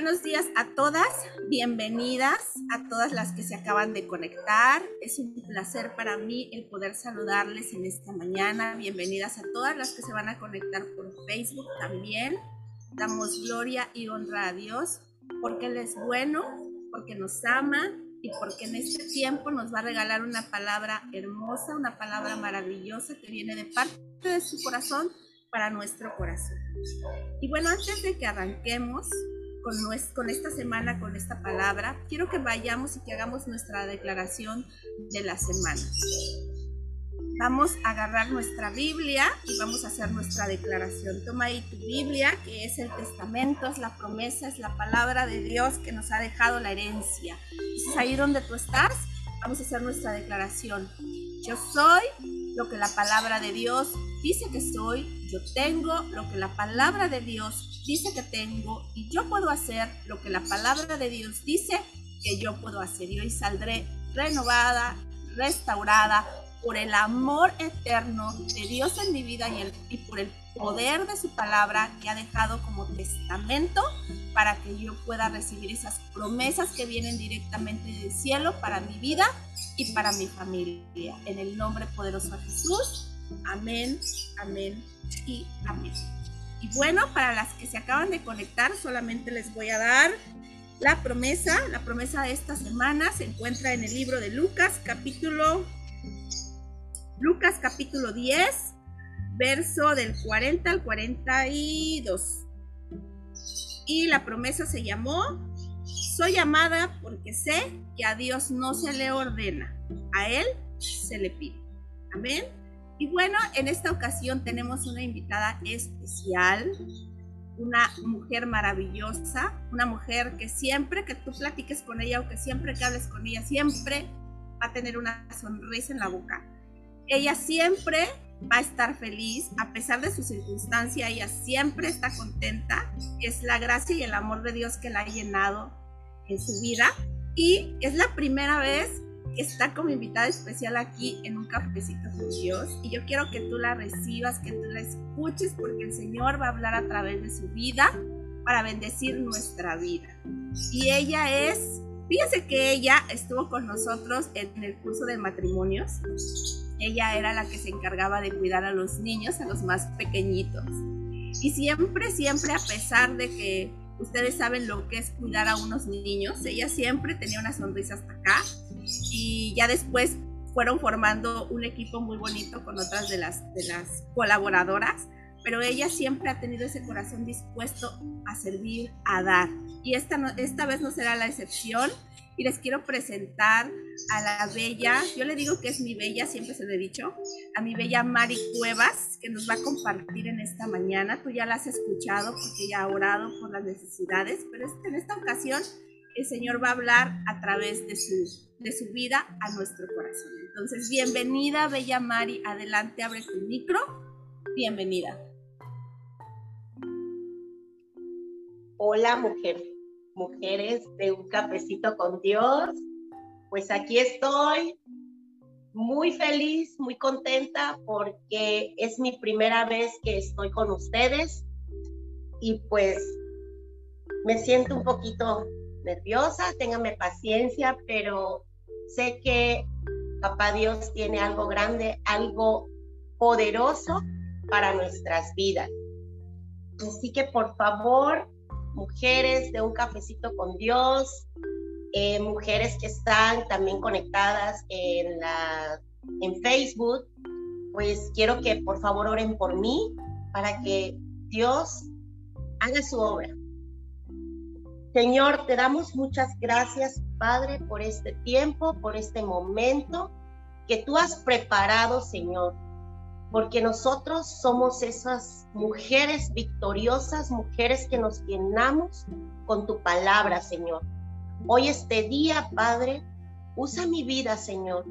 buenos días a todas, bienvenidas a todas las que se acaban de conectar. Es un placer para mí el poder saludarles en esta mañana. Bienvenidas a todas las que se van a conectar por Facebook también. Damos gloria y honra a Dios porque Él es bueno, porque nos ama y porque en este tiempo nos va a regalar una palabra hermosa, una palabra maravillosa que viene de parte de su corazón para nuestro corazón. Y bueno, antes de que arranquemos con, esta semana, con esta palabra, quiero que vayamos y que hagamos nuestra declaración de la semana. Vamos a agarrar nuestra Biblia y vamos a hacer nuestra declaración. Toma ahí tu Biblia, que es el testamento, es la promesa, es la palabra de Dios que nos ha dejado la herencia. es ahí donde tú estás, vamos a hacer nuestra declaración. Yo soy lo que la palabra de Dios dice que soy, yo tengo lo que la palabra de Dios dice que tengo y yo puedo hacer lo que la palabra de Dios dice que yo puedo hacer. Y hoy saldré renovada, restaurada por el amor eterno de Dios en mi vida y, y por el poder de su palabra que ha dejado como testamento para que yo pueda recibir esas promesas que vienen directamente del cielo para mi vida y para mi familia. En el nombre poderoso de Jesús. Amén, amén y amén. Y bueno, para las que se acaban de conectar, solamente les voy a dar la promesa. La promesa de esta semana se encuentra en el libro de Lucas, capítulo Lucas capítulo 10, verso del 40 al 42. Y la promesa se llamó, soy amada porque sé que a Dios no se le ordena, a Él se le pide. Amén. Y bueno, en esta ocasión tenemos una invitada especial, una mujer maravillosa, una mujer que siempre que tú platiques con ella o que siempre que hables con ella, siempre va a tener una sonrisa en la boca ella siempre va a estar feliz, a pesar de su circunstancia, ella siempre está contenta. Es la gracia y el amor de Dios que la ha llenado en su vida. Y es la primera vez está como invitada especial aquí en un cafecito con Dios. Y yo quiero que tú la recibas, que tú la escuches, porque el Señor va a hablar a través de su vida para bendecir nuestra vida. Y ella es, fíjense que ella estuvo con nosotros en el curso de matrimonios ella era la que se encargaba de cuidar a los niños, a los más pequeñitos. Y siempre, siempre, a pesar de que ustedes saben lo que es cuidar a unos niños, ella siempre tenía una sonrisa hasta acá. Y ya después fueron formando un equipo muy bonito con otras de las, de las colaboradoras, pero ella siempre ha tenido ese corazón dispuesto a servir, a dar. Y esta, esta vez no será la excepción y les quiero presentar a la bella, yo le digo que es mi bella, siempre se lo he dicho, a mi bella Mari Cuevas, que nos va a compartir en esta mañana. Tú ya la has escuchado porque ella ha orado por las necesidades, pero en esta ocasión el Señor va a hablar a través de su, de su vida a nuestro corazón. Entonces, bienvenida, bella Mari, adelante, abre tu micro. Bienvenida. Hola, mujer mujeres de un cafecito con Dios. Pues aquí estoy muy feliz, muy contenta porque es mi primera vez que estoy con ustedes y pues me siento un poquito nerviosa, téngame paciencia, pero sé que Papá Dios tiene algo grande, algo poderoso para nuestras vidas. Así que por favor, mujeres de un cafecito con Dios, eh, mujeres que están también conectadas en, la, en Facebook, pues quiero que por favor oren por mí para que Dios haga su obra. Señor, te damos muchas gracias, Padre, por este tiempo, por este momento que tú has preparado, Señor, porque nosotros somos esas mujeres victoriosas, mujeres que nos llenamos con tu palabra, Señor. Hoy este día, Padre, usa mi vida, Señor,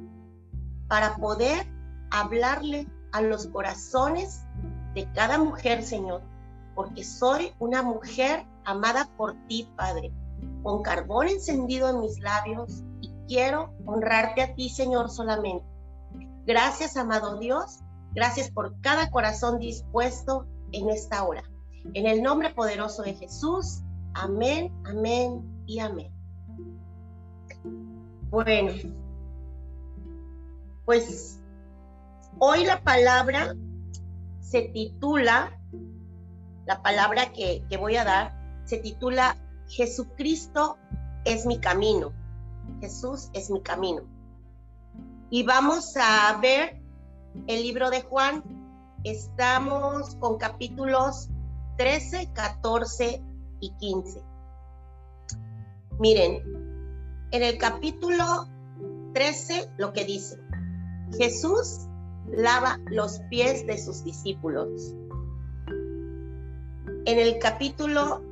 para poder hablarle a los corazones de cada mujer, Señor, porque soy una mujer amada por ti, Padre, con carbón encendido en mis labios y quiero honrarte a ti, Señor, solamente. Gracias, amado Dios, Gracias por cada corazón dispuesto en esta hora. En el nombre poderoso de Jesús. Amén, amén y amén. Bueno, pues hoy la palabra se titula, la palabra que, voy a dar, se titula Jesucristo es mi camino. Jesús es mi camino. Y vamos a ver el libro de Juan. Estamos con capítulos 13, 14 y 15. Miren, en el capítulo 13 lo que dice, Jesús lava los pies de sus discípulos. En el capítulo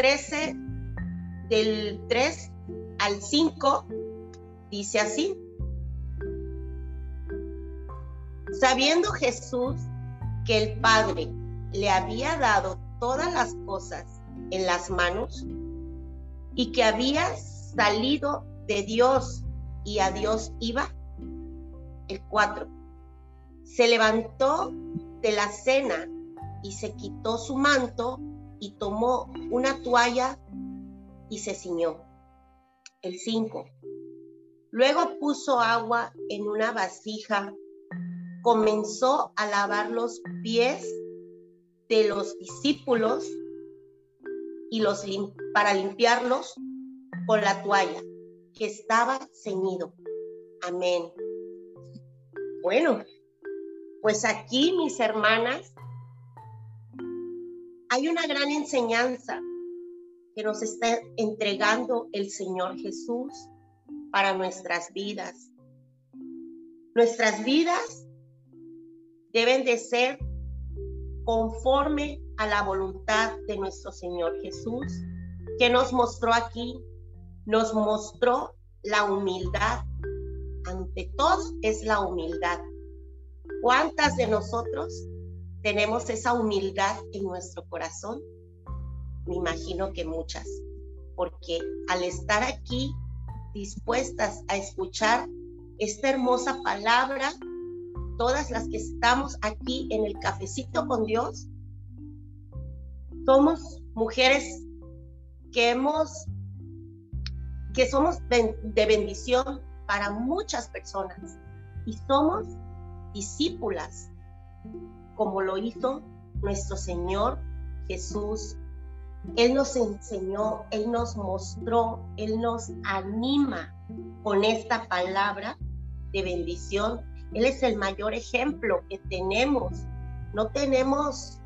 13 del 3 al 5 dice así, sabiendo Jesús que el Padre le había dado todas las cosas en las manos y que había salido de Dios y a Dios iba. El 4. Se levantó de la cena y se quitó su manto y tomó una toalla y se ciñó. El 5. Luego puso agua en una vasija, comenzó a lavar los pies de los discípulos y los para limpiarlos con la toalla que estaba ceñido. Amén. Bueno, pues aquí, mis hermanas, hay una gran enseñanza que nos está entregando el Señor Jesús para nuestras vidas. Nuestras vidas deben de ser conforme a la voluntad de nuestro Señor Jesús, que nos mostró aquí, nos mostró la humildad. Ante todo es la humildad. ¿Cuántas de nosotros tenemos esa humildad en nuestro corazón? Me imagino que muchas, porque al estar aquí dispuestas a escuchar esta hermosa palabra, todas las que estamos aquí en el cafecito con Dios, somos mujeres que hemos, que somos de bendición para muchas personas y somos discípulas, como lo hizo nuestro Señor Jesús. Él nos enseñó, Él nos mostró, Él nos anima con esta palabra de bendición. Él es el mayor ejemplo que tenemos. No tenemos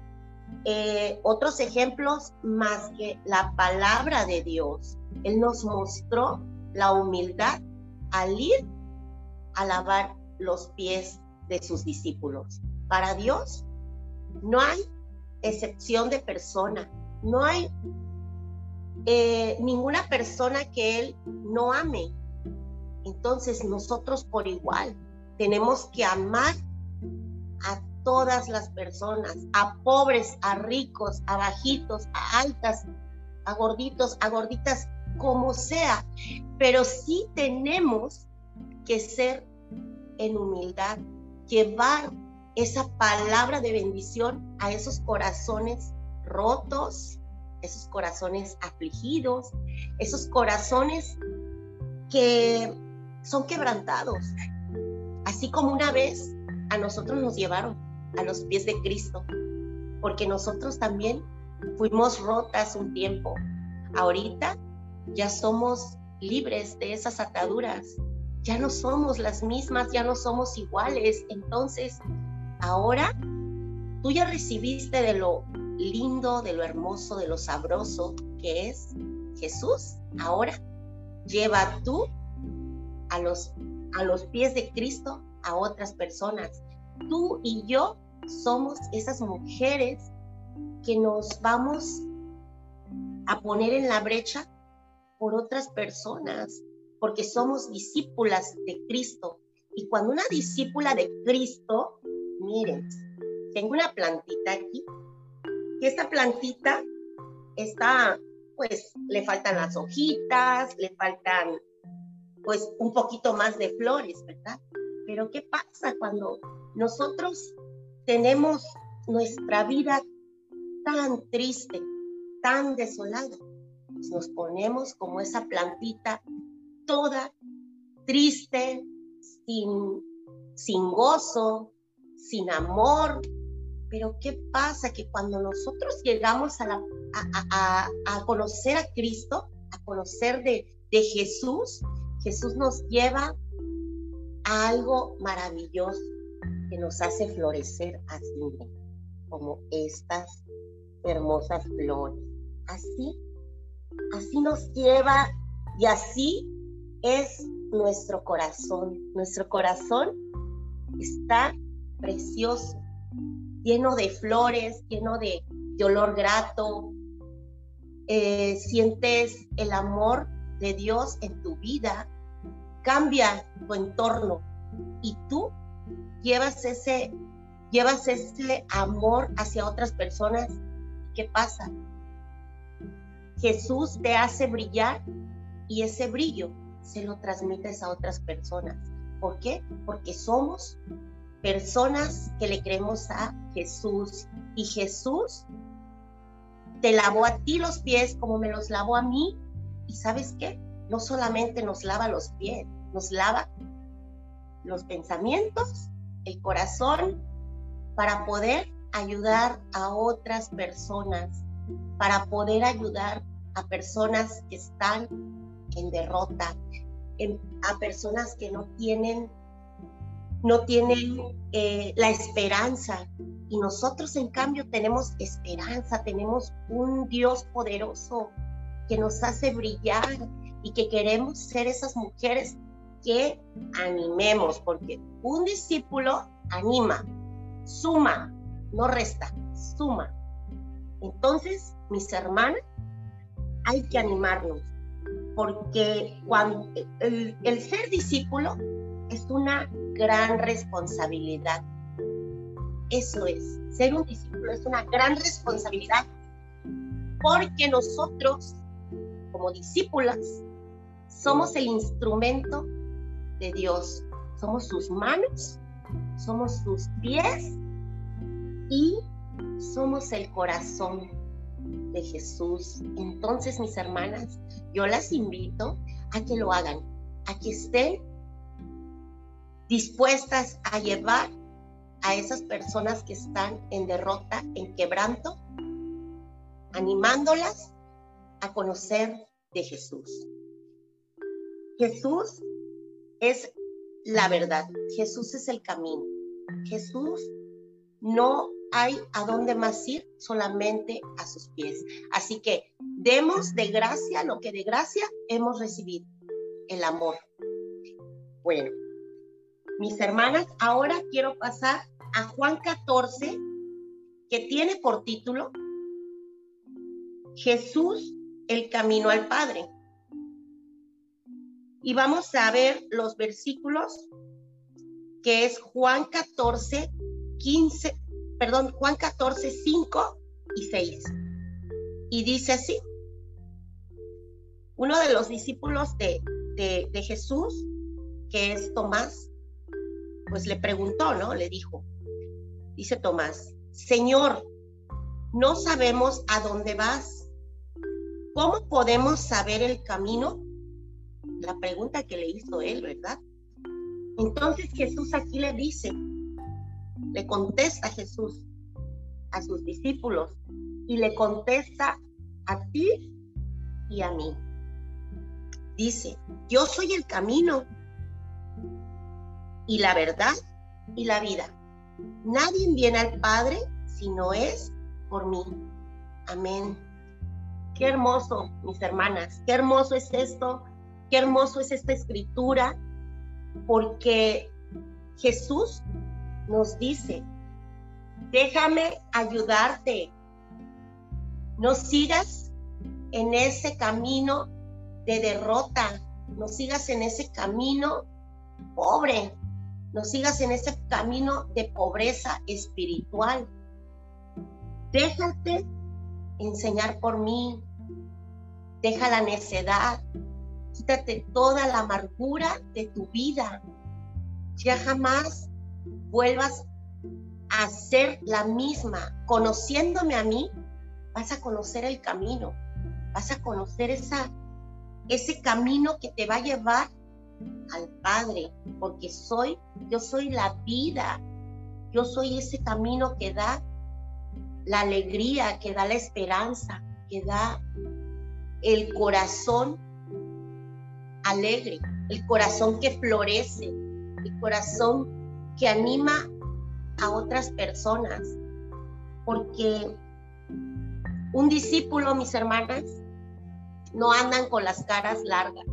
eh, otros ejemplos más que la palabra de Dios. Él nos mostró la humildad al ir a lavar los pies de sus discípulos. Para Dios no hay excepción de persona, no hay eh, ninguna persona que Él no ame. Entonces nosotros por igual tenemos que amar a todas las personas, a pobres, a ricos, a bajitos, a altas, a gorditos, a gorditas, como sea. Pero sí tenemos que ser en humildad, llevar esa palabra de bendición a esos corazones rotos, esos corazones afligidos, esos corazones que son quebrantados. Así como una vez a nosotros nos llevaron a los pies de Cristo, porque nosotros también fuimos rotas un tiempo. Ahorita ya somos libres de esas ataduras, ya no somos las mismas, ya no somos iguales. Entonces, ahora tú ya recibiste de lo lindo, de lo hermoso, de lo sabroso que es Jesús. Ahora lleva tú a los, a los pies de Cristo a otras personas. Tú y yo somos esas mujeres que nos vamos a poner en la brecha por otras personas, porque somos discípulas de Cristo. Y cuando una discípula de Cristo, miren, tengo una plantita aquí, que esta plantita está, pues, le faltan las hojitas, le faltan, pues, un poquito más de flores, ¿verdad? Pero ¿qué pasa cuando nosotros tenemos nuestra vida tan triste, tan desolada. pues nos ponemos como esa plantita toda triste, sin, sin gozo, sin amor. Pero ¿qué pasa? Que cuando nosotros llegamos a, a, conocer a Cristo, a conocer de, de Jesús, Jesús nos lleva a algo maravilloso que nos hace florecer así, como estas hermosas flores. Así, así nos lleva y así es nuestro corazón. Nuestro corazón está precioso, lleno de flores, lleno de, olor grato. Eh, sientes el amor de Dios en tu vida, cambia tu entorno y tú llevas ese, llevas ese amor hacia otras personas. ¿Qué pasa? Jesús te hace brillar y ese brillo se lo transmites a otras personas. ¿Por qué? Porque somos personas que le creemos a Jesús y Jesús te lavó a ti los pies como me los lavó a mí y sabes qué? No solamente nos lava los pies, nos lava los pensamientos, el corazón, para poder ayudar a otras personas, para poder ayudar a personas que están en derrota, a personas que no tienen, no tienen eh, la esperanza. Y nosotros en cambio tenemos esperanza, tenemos un Dios poderoso que nos hace brillar y que queremos ser esas mujeres que animemos, porque un discípulo anima, suma, no resta, suma. Entonces, mis hermanas, hay que animarnos, porque cuando el, el ser discípulo es una gran responsabilidad. Eso es, ser un discípulo es una gran responsabilidad, porque nosotros, como discípulas, somos el instrumento de Dios, somos sus manos, somos sus pies y somos el corazón de Jesús. Entonces, mis hermanas, yo las invito a que lo hagan, a que estén dispuestas a llevar a esas personas que están en derrota, en quebranto, animándolas a conocer de Jesús. Jesús es la verdad, Jesús es el camino. Jesús no hay a dónde más ir, solamente a sus pies. Así que demos de gracia lo que de gracia hemos recibido, el amor. Bueno, mis hermanas, ahora quiero pasar a Juan 14, que tiene por título Jesús, el camino al Padre. Y vamos a ver los versículos que es Juan 14, 15, perdón, Juan 14, 5 y 6. Y dice así, uno de los discípulos de, de, de Jesús, que es Tomás, pues le preguntó, ¿no? Le dijo, dice Tomás, Señor, no sabemos a dónde vas. ¿Cómo podemos saber el camino? La pregunta que le hizo él, ¿verdad? Entonces Jesús aquí le dice, le contesta Jesús a sus discípulos y le contesta a ti y a mí. Dice, yo soy el camino y la verdad y la vida. Nadie viene al Padre si no es por mí. Amén. Qué hermoso, mis hermanas, qué hermoso es esto, qué hermoso es esta escritura, porque Jesús nos dice, déjame ayudarte. No sigas en ese camino de derrota, no sigas en ese camino pobre, no sigas en ese camino de pobreza espiritual. Déjate enseñar por mí, deja la necedad, quítate toda la amargura de tu vida. Ya jamás vuelvas a ser la misma. Conociéndome a mí, vas a conocer el camino. vas a conocer esa, ese camino que te va a llevar al Padre, porque soy, yo soy la vida, yo soy ese camino que da la alegría, que da la esperanza, que da el corazón alegre, el corazón que florece, el corazón que anima a otras personas. Porque un discípulo, mis hermanas, no andan con las caras largas,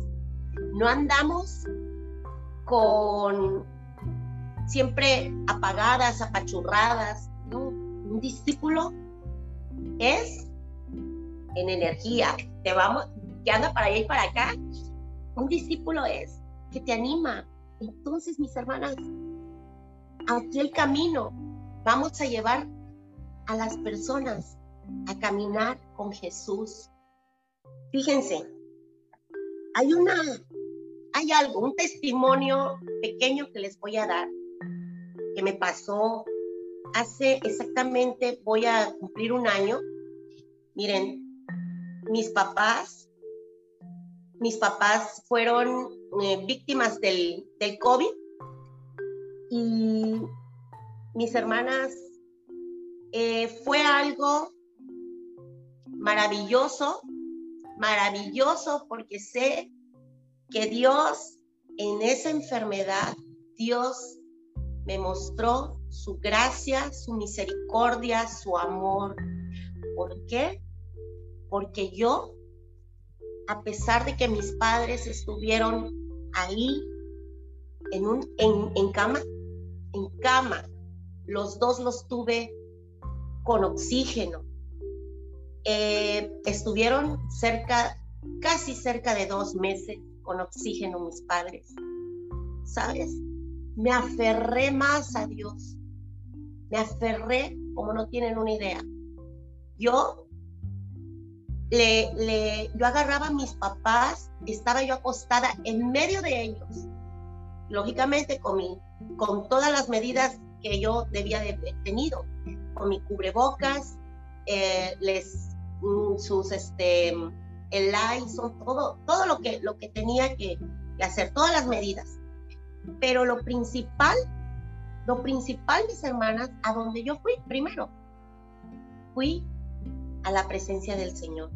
no andamos con siempre apagadas, apachurradas, Un discípulo es en energía, te vamos, que anda para allá y para acá. Un discípulo es que te anima. Entonces, mis hermanas, aquí el camino, vamos a llevar a las personas a caminar con Jesús. Fíjense, hay una, hay algo, un testimonio pequeño que les voy a dar, que me pasó hace exactamente, voy a cumplir un año. Miren, mis papás, mis papás fueron eh, víctimas del, del COVID y mis hermanas eh, fue algo maravilloso, maravilloso porque sé que Dios en esa enfermedad, Dios me mostró su gracia, su misericordia, su amor. ¿Por qué? Porque yo, a pesar de que mis padres estuvieron ahí en, un, en cama, en cama, los dos los tuve con oxígeno. Eh, estuvieron cerca, casi cerca de dos meses con oxígeno mis padres. ¿Sabes? Me aferré más a Dios. Me aferré como no tienen una idea. Yo le, yo agarraba a mis papás, estaba yo acostada en medio de ellos, lógicamente con, con todas las medidas que yo debía de tenido, con mi cubrebocas, eh, les, sus, este, el son todo, todo lo que, lo que tenía que, hacer, todas las medidas. Pero lo principal, lo principal, mis hermanas, a donde yo fui primero, fui a la presencia del Señor.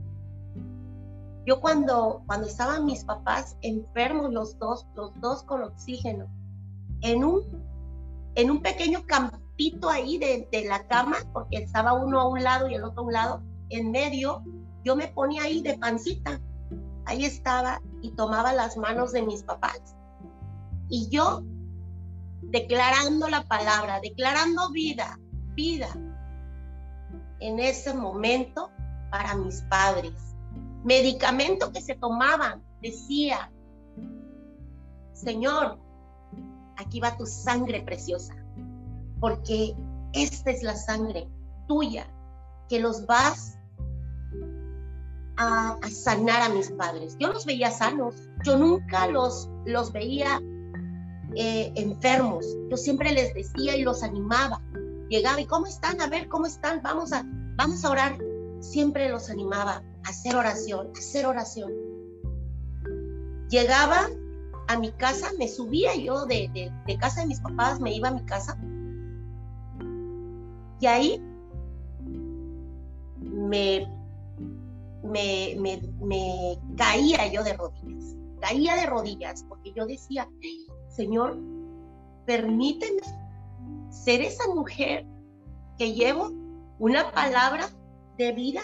Yo cuando, cuando estaban mis papás enfermos los dos, los dos con oxígeno, en un, en un pequeño campo, ahí de, la cama, porque estaba uno a un lado y el otro a un lado, en medio, yo me ponía ahí de pancita. Ahí estaba y tomaba las manos de mis papás. Y yo declarando la palabra, declarando vida, vida, en ese momento para mis padres. Medicamento que se tomaban, decía, Señor, aquí va tu sangre preciosa porque esta es la sangre tuya que los vas a, sanar a mis padres. Yo los veía sanos, yo nunca los, los veía eh, enfermos, yo siempre les decía y los animaba. Llegaba y ¿cómo están? A ver, ¿cómo están? Vamos a, vamos a orar. Siempre los animaba a hacer oración, a hacer oración. Llegaba a mi casa, me subía yo de, de casa de mis papás, me iba a mi casa y ahí me, me, me, caía yo de rodillas, caía de rodillas, porque yo decía, Señor, permíteme ser esa mujer que llevo una palabra de vida.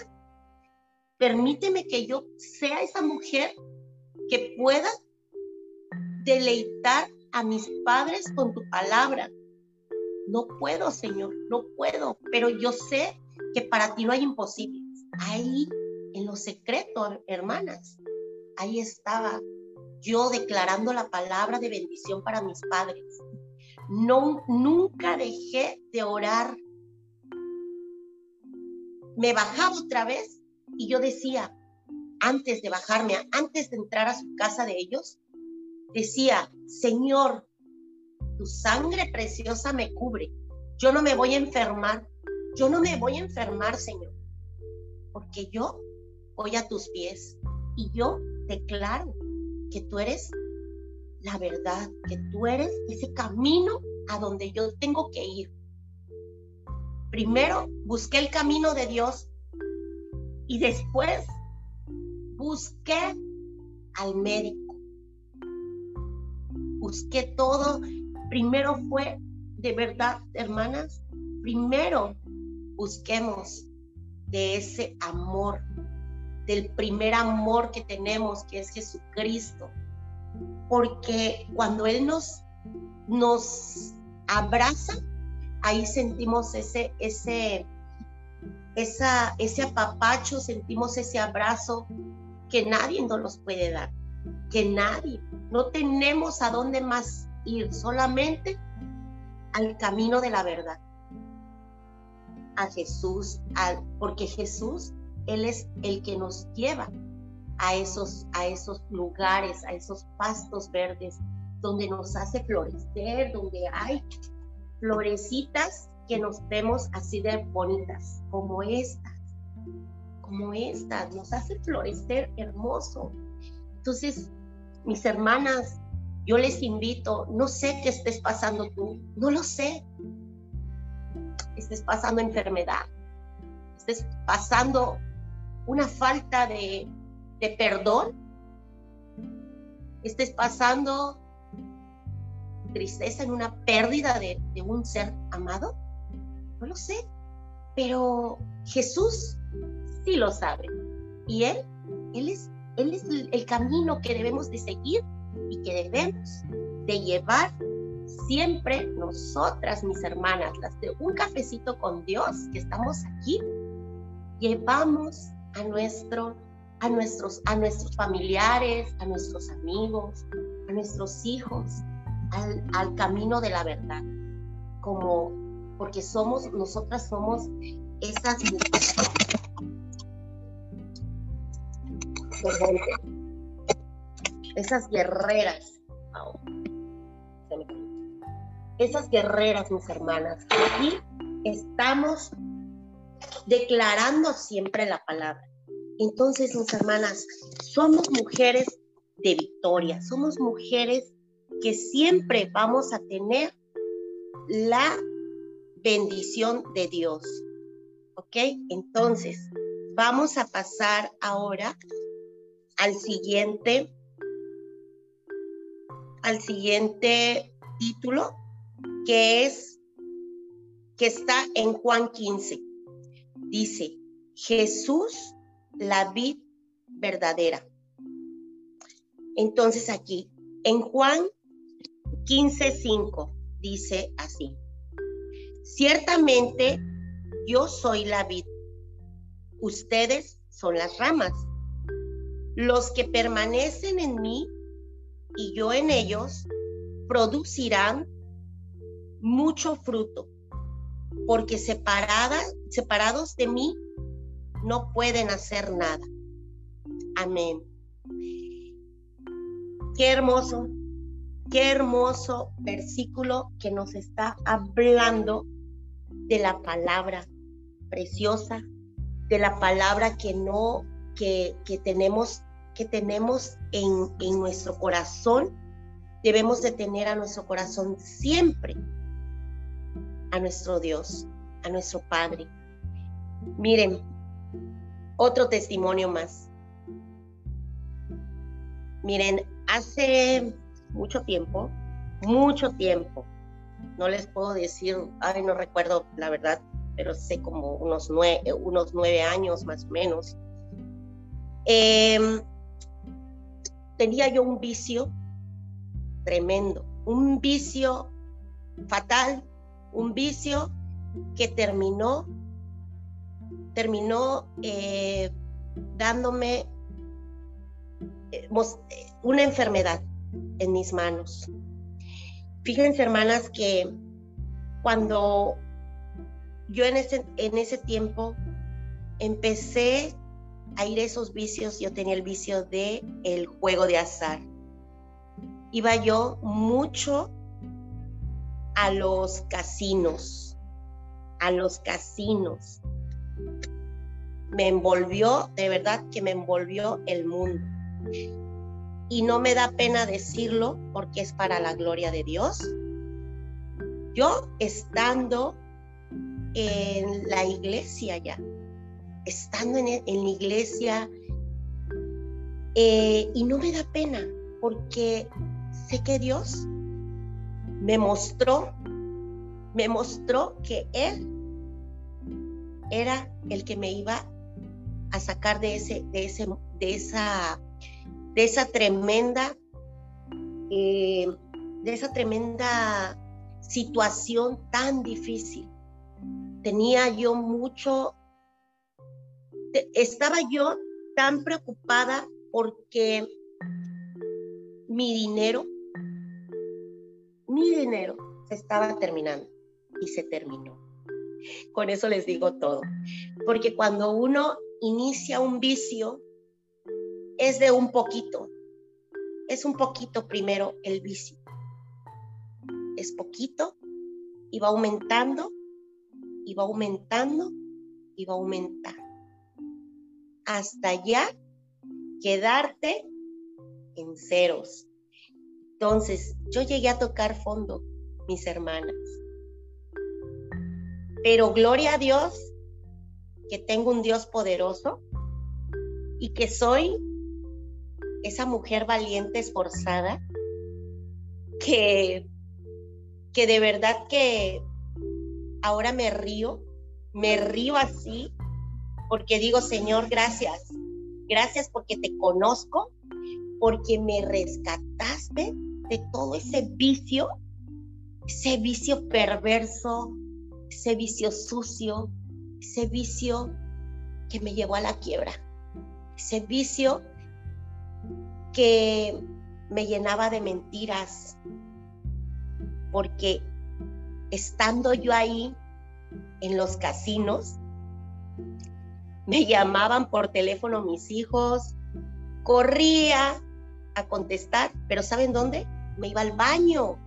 Permíteme que yo sea esa mujer que pueda deleitar a mis padres con tu palabra, no puedo, Señor, no puedo, pero yo sé que para ti no hay imposibles. Ahí, en lo secreto, hermanas, ahí estaba yo declarando la palabra de bendición para mis padres. No, nunca dejé de orar. Me bajaba otra vez y yo decía, antes de bajarme, antes de entrar a su casa de ellos, decía, Señor, tu sangre preciosa me cubre. Yo no me voy a enfermar. Yo no me voy a enfermar, Señor. Porque yo hoy a tus pies y yo declaro que tú eres la verdad, que tú eres ese camino a donde yo tengo que ir. Primero busqué el camino de Dios y después busqué al médico. Busqué todo. Primero fue, de verdad, hermanas, primero busquemos de ese amor, del primer amor que tenemos, que es Jesucristo. Porque cuando Él nos, nos abraza, ahí sentimos ese, ese, esa, ese apapacho, sentimos ese abrazo que nadie nos los puede dar, que nadie. No tenemos a dónde más ir, solamente al camino de la verdad a Jesús, porque Jesús, Él es el que nos lleva a esos, a esos lugares, a esos pastos verdes, donde nos hace florecer, donde hay florecitas que nos vemos así de bonitas, como estas, como estas, nos hace florecer hermoso. Entonces, mis hermanas, yo les invito, no sé qué estés pasando tú, no lo sé, estés pasando enfermedad, estés pasando una falta de, perdón, estés pasando tristeza en una pérdida de, un ser amado? No lo sé, pero Jesús sí lo sabe. Y Él, Él es, él es el camino que debemos de seguir y que debemos de llevar siempre nosotras, mis hermanas, las de un cafecito con Dios, que estamos aquí, llevamos a nuestro a nuestros a nuestros familiares, a nuestros amigos, a nuestros hijos al, camino de la verdad. Como porque somos nosotras somos esas esas guerreras esas guerreras, mis hermanas. Aquí estamos declarando siempre la palabra. Entonces, mis hermanas, somos mujeres de victoria, somos mujeres que siempre vamos a tener la bendición de Dios. ¿Ok? Entonces, vamos a pasar ahora al siguiente, al siguiente título que es, que está en Juan 15. Dice, Jesús, la vid verdadera. Entonces aquí, en Juan 15:5, dice así, ciertamente yo soy la vid, ustedes son las ramas. Los que permanecen en mí y yo en ellos producirán mucho fruto, porque separadas, separados de mí no pueden hacer nada. Amén. Qué hermoso, qué hermoso versículo que nos está hablando de la palabra preciosa, de la palabra que no, que, que tenemos, que tenemos en, en nuestro corazón. Debemos de tener a nuestro corazón siempre a nuestro Dios, a nuestro Padre. Miren, otro testimonio más. Miren, hace mucho tiempo, mucho tiempo, no les puedo decir, ay, no recuerdo la verdad, pero sé como unos nueve, unos nueve años más o menos. Em, tenía yo un vicio tremendo, un vicio fatal un vicio que terminó, terminó eh, dándome eh, una enfermedad en mis manos. Fíjense, hermanas, que cuando yo en ese, en ese tiempo empecé a ir a esos vicios, yo tenía el vicio de el juego de azar. Iba yo mucho a los casinos, a los casinos. me envolvió, de verdad que me envolvió el mundo. Y no me da pena decirlo porque es para la gloria de Dios. Yo estando en la iglesia ya, estando en, la iglesia, eh, y no me da pena porque sé que Dios me mostró, me mostró que Él era el que me iba a sacar de ese, de ese, de esa, de esa tremenda, eh, de esa tremenda situación tan difícil. Tenía yo mucho, estaba yo tan preocupada porque mi dinero, mi dinero se estaba terminando y se terminó. Con eso les digo todo. Porque cuando uno inicia un vicio, es de un poquito. Es un poquito primero el vicio. Es poquito y va aumentando y va aumentando y va aumentando. Hasta ya quedarte en ceros. Entonces, yo llegué a tocar fondo, mis hermanas. Pero gloria a Dios que tengo un Dios poderoso y que soy esa mujer valiente, esforzada, que, que de verdad que ahora me río, me río así, porque digo, Señor, gracias, gracias porque te conozco, porque me rescataste de todo ese vicio, ese vicio perverso, ese vicio sucio, ese vicio que me llevó a la quiebra, ese vicio que me llenaba de mentiras, porque estando yo ahí en los casinos, me llamaban por teléfono mis hijos, corría a contestar, pero ¿saben dónde? Me iba al baño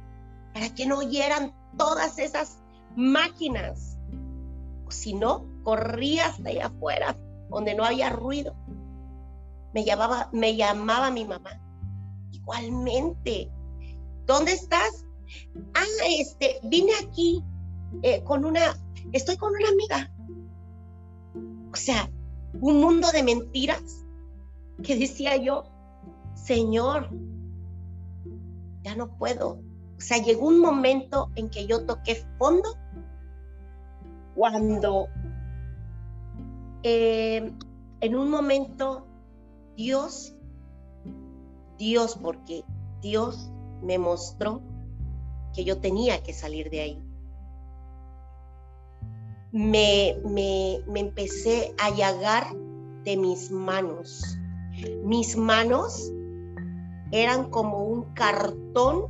para que no oyeran todas esas máquinas. Si no, corría hasta allá afuera, donde no había ruido. Me llamaba, me llamaba mi mamá. Igualmente. ¿Dónde estás? Ah, este, vine aquí eh, con una, estoy con una amiga. O sea, un mundo de mentiras que decía yo, Señor, ya no puedo. O sea, llegó un momento en que yo toqué fondo cuando eh, en un momento Dios, Dios, porque Dios me mostró que yo tenía que salir de ahí. Me, me, me empecé a llagar de mis manos. Mis manos eran como un cartón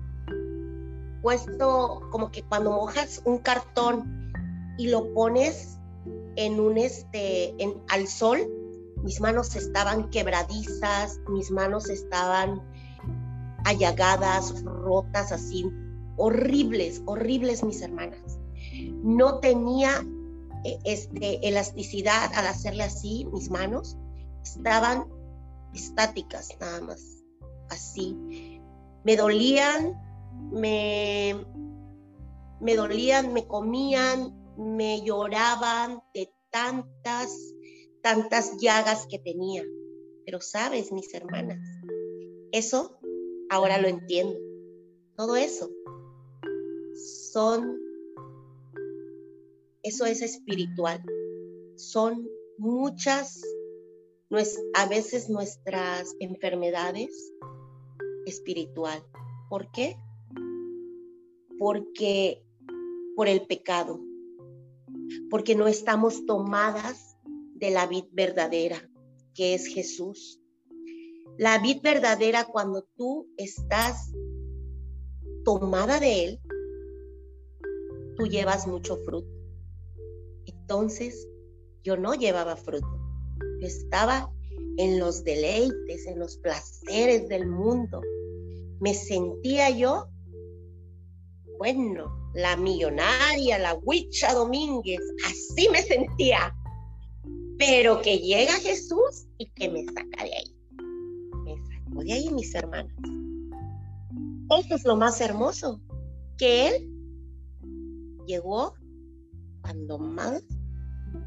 puesto, como que cuando mojas un cartón y lo pones en un este en, al sol, mis manos estaban quebradizas, mis manos estaban allagadas, rotas así, horribles, horribles mis hermanas. No tenía e, este, elasticidad al hacerle así, mis manos estaban estáticas nada más, así. Me dolían, me, me dolían, me comían, me lloraban de tantas, tantas llagas que tenía. Pero sabes, mis hermanas, eso ahora lo entiendo. Todo eso son, eso es espiritual. Son muchas, a veces nuestras enfermedades espiritual. ¿Por qué? Porque por el pecado porque no estamos tomadas de la vid verdadera, que es Jesús. La vid verdadera cuando tú estás tomada de Él, tú llevas mucho fruto. Entonces, yo no llevaba fruto. Yo estaba en los deleites, en los placeres del mundo. Me sentía yo, bueno, la millonaria, la Huicha Domínguez, así me sentía. pero que llega Jesús y que me saca de ahí. Me sacó de ahí, mis hermanas. Eso es lo más hermoso, que Él llegó cuando más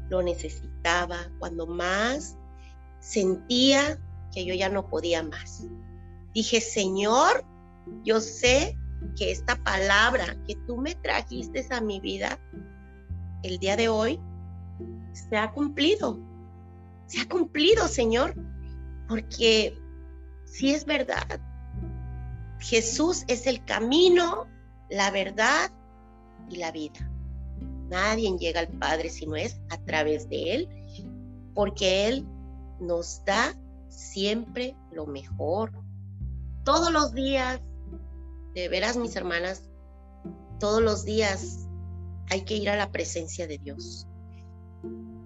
lo necesitaba, cuando más sentía que yo ya no podía más. Dije, Señor, yo sé que esta palabra que tú me trajiste a mi vida el día de hoy se ha cumplido. Se ha cumplido, Señor, porque si es verdad, Jesús es el camino, la verdad y la vida. Nadie llega al Padre si no es a través de Él, porque Él nos da siempre lo mejor. Todos los días, de veras mis hermanas, todos los días hay que ir a la presencia de Dios.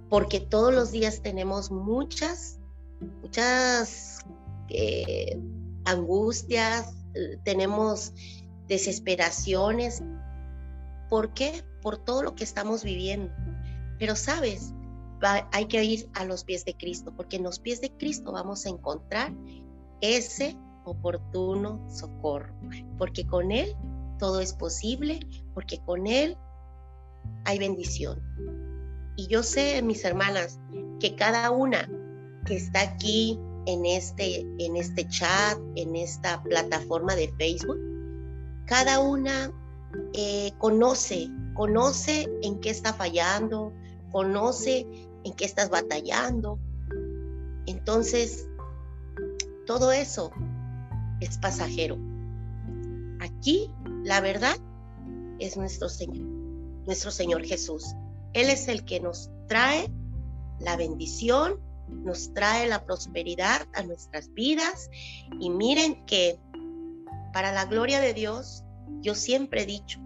Porque todos los días tenemos muchas, muchas eh, angustias, tenemos desesperaciones. ¿Por qué? Por todo lo que estamos viviendo. Pero sabes, hay que ir a los pies de Cristo, porque en los pies de Cristo vamos a encontrar ese oportuno socorro, porque con Él todo es posible, porque con Él hay bendición. Y yo sé, mis hermanas, que cada una que está aquí en este, en este chat, en esta plataforma de Facebook, cada una eh, conoce, conoce en qué está fallando, conoce en qué estás batallando. Entonces, todo eso es pasajero. Aquí, la verdad, es nuestro Señor, nuestro Señor Jesús. Él es el que nos trae la bendición, nos trae la prosperidad a nuestras vidas. Y miren que para la gloria de Dios, yo siempre he dicho,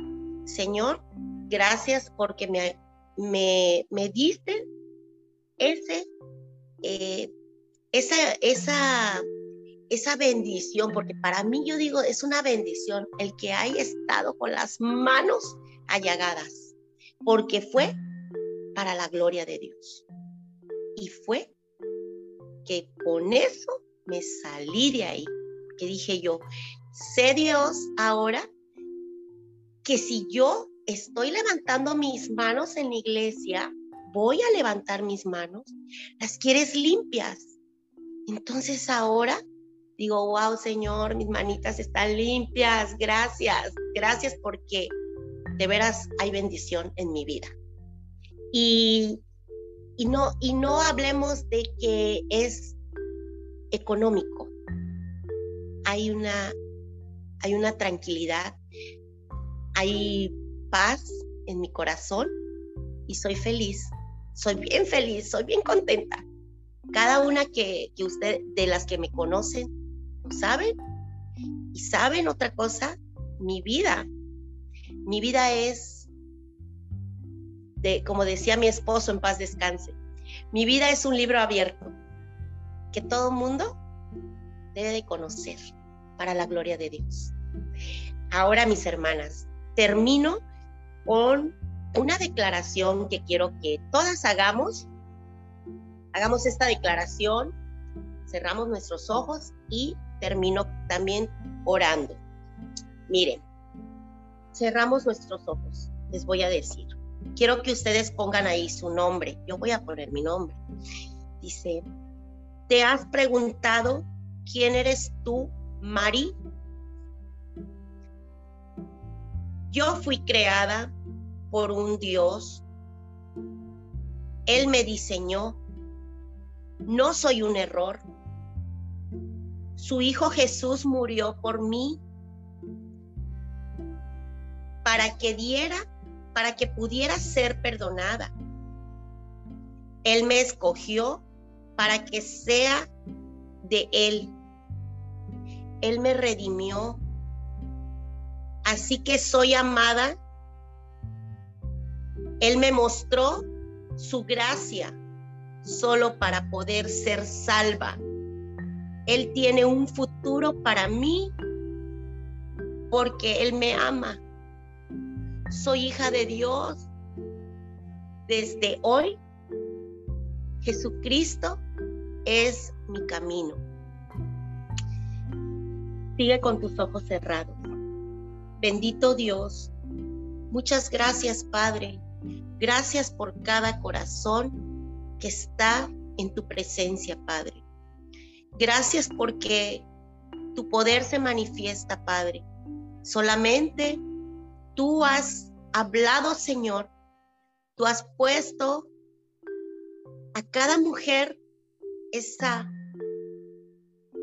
Señor, gracias porque me, me, me diste ese, eh, esa, esa, esa bendición, porque para mí yo digo, es una bendición el que haya estado con las manos allagadas, porque fue para la gloria de Dios. Y fue que con eso me salí de ahí, que dije yo, sé Dios ahora que si yo estoy levantando mis manos en la iglesia, voy a levantar mis manos, las quieres limpias. Entonces ahora digo, wow, Señor, mis manitas están limpias, gracias, gracias porque de veras hay bendición en mi vida. Y, y, no, y no hablemos de que es económico. Hay una, hay una tranquilidad, hay paz en mi corazón y soy feliz soy bien feliz, soy bien contenta. Cada una que, que usted, de las que me conocen, lo saben. Y saben otra cosa, mi vida, mi vida es, de, como decía mi esposo, en paz descanse, mi vida es un libro abierto que todo mundo debe de conocer para la gloria de Dios. Ahora, mis hermanas, termino con una declaración que quiero que todas hagamos. Hagamos esta declaración, cerramos nuestros ojos y termino también orando. Miren, cerramos nuestros ojos, les voy a decir. Quiero que ustedes pongan ahí su nombre. Yo voy a poner mi nombre. Dice, ¿te has preguntado quién eres tú, Mari? Yo fui creada por un Dios. Él me diseñó. No soy un error. Su Hijo Jesús murió por mí para que diera, para que pudiera ser perdonada. Él me escogió para que sea de Él. Él me redimió. Así que soy amada él me mostró su gracia solo para poder ser salva. Él tiene un futuro para mí porque Él me ama. Soy hija de Dios. Desde hoy, Jesucristo es mi camino. Sigue con tus ojos cerrados. Bendito Dios, muchas gracias Padre. Gracias por cada corazón que está en tu presencia, Padre. Gracias porque tu poder se manifiesta, Padre. Solamente tú has hablado, Señor. Tú has puesto a cada mujer esa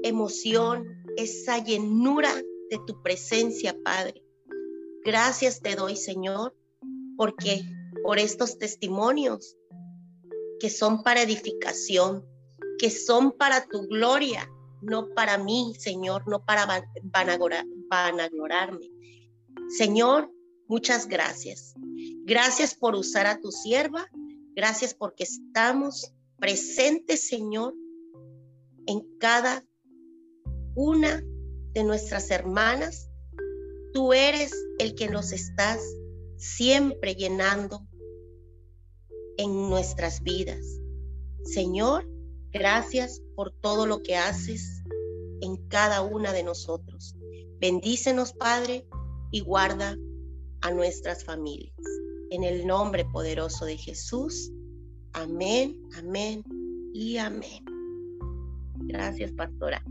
emoción, esa llenura de tu presencia, Padre. Gracias te doy, Señor, porque por estos testimonios que son para edificación, que son para tu gloria, no para mí, Señor, no para vanaglorarme. Señor, muchas gracias. Gracias por usar a tu sierva. Gracias porque estamos presentes, Señor, en cada una de nuestras hermanas. Tú eres el que nos estás siempre llenando en nuestras vidas. Señor, gracias por todo lo que haces en cada una de nosotros. Bendícenos, Padre, y guarda a nuestras familias. En el nombre poderoso de Jesús. Amén, amén y amén. Gracias, pastora.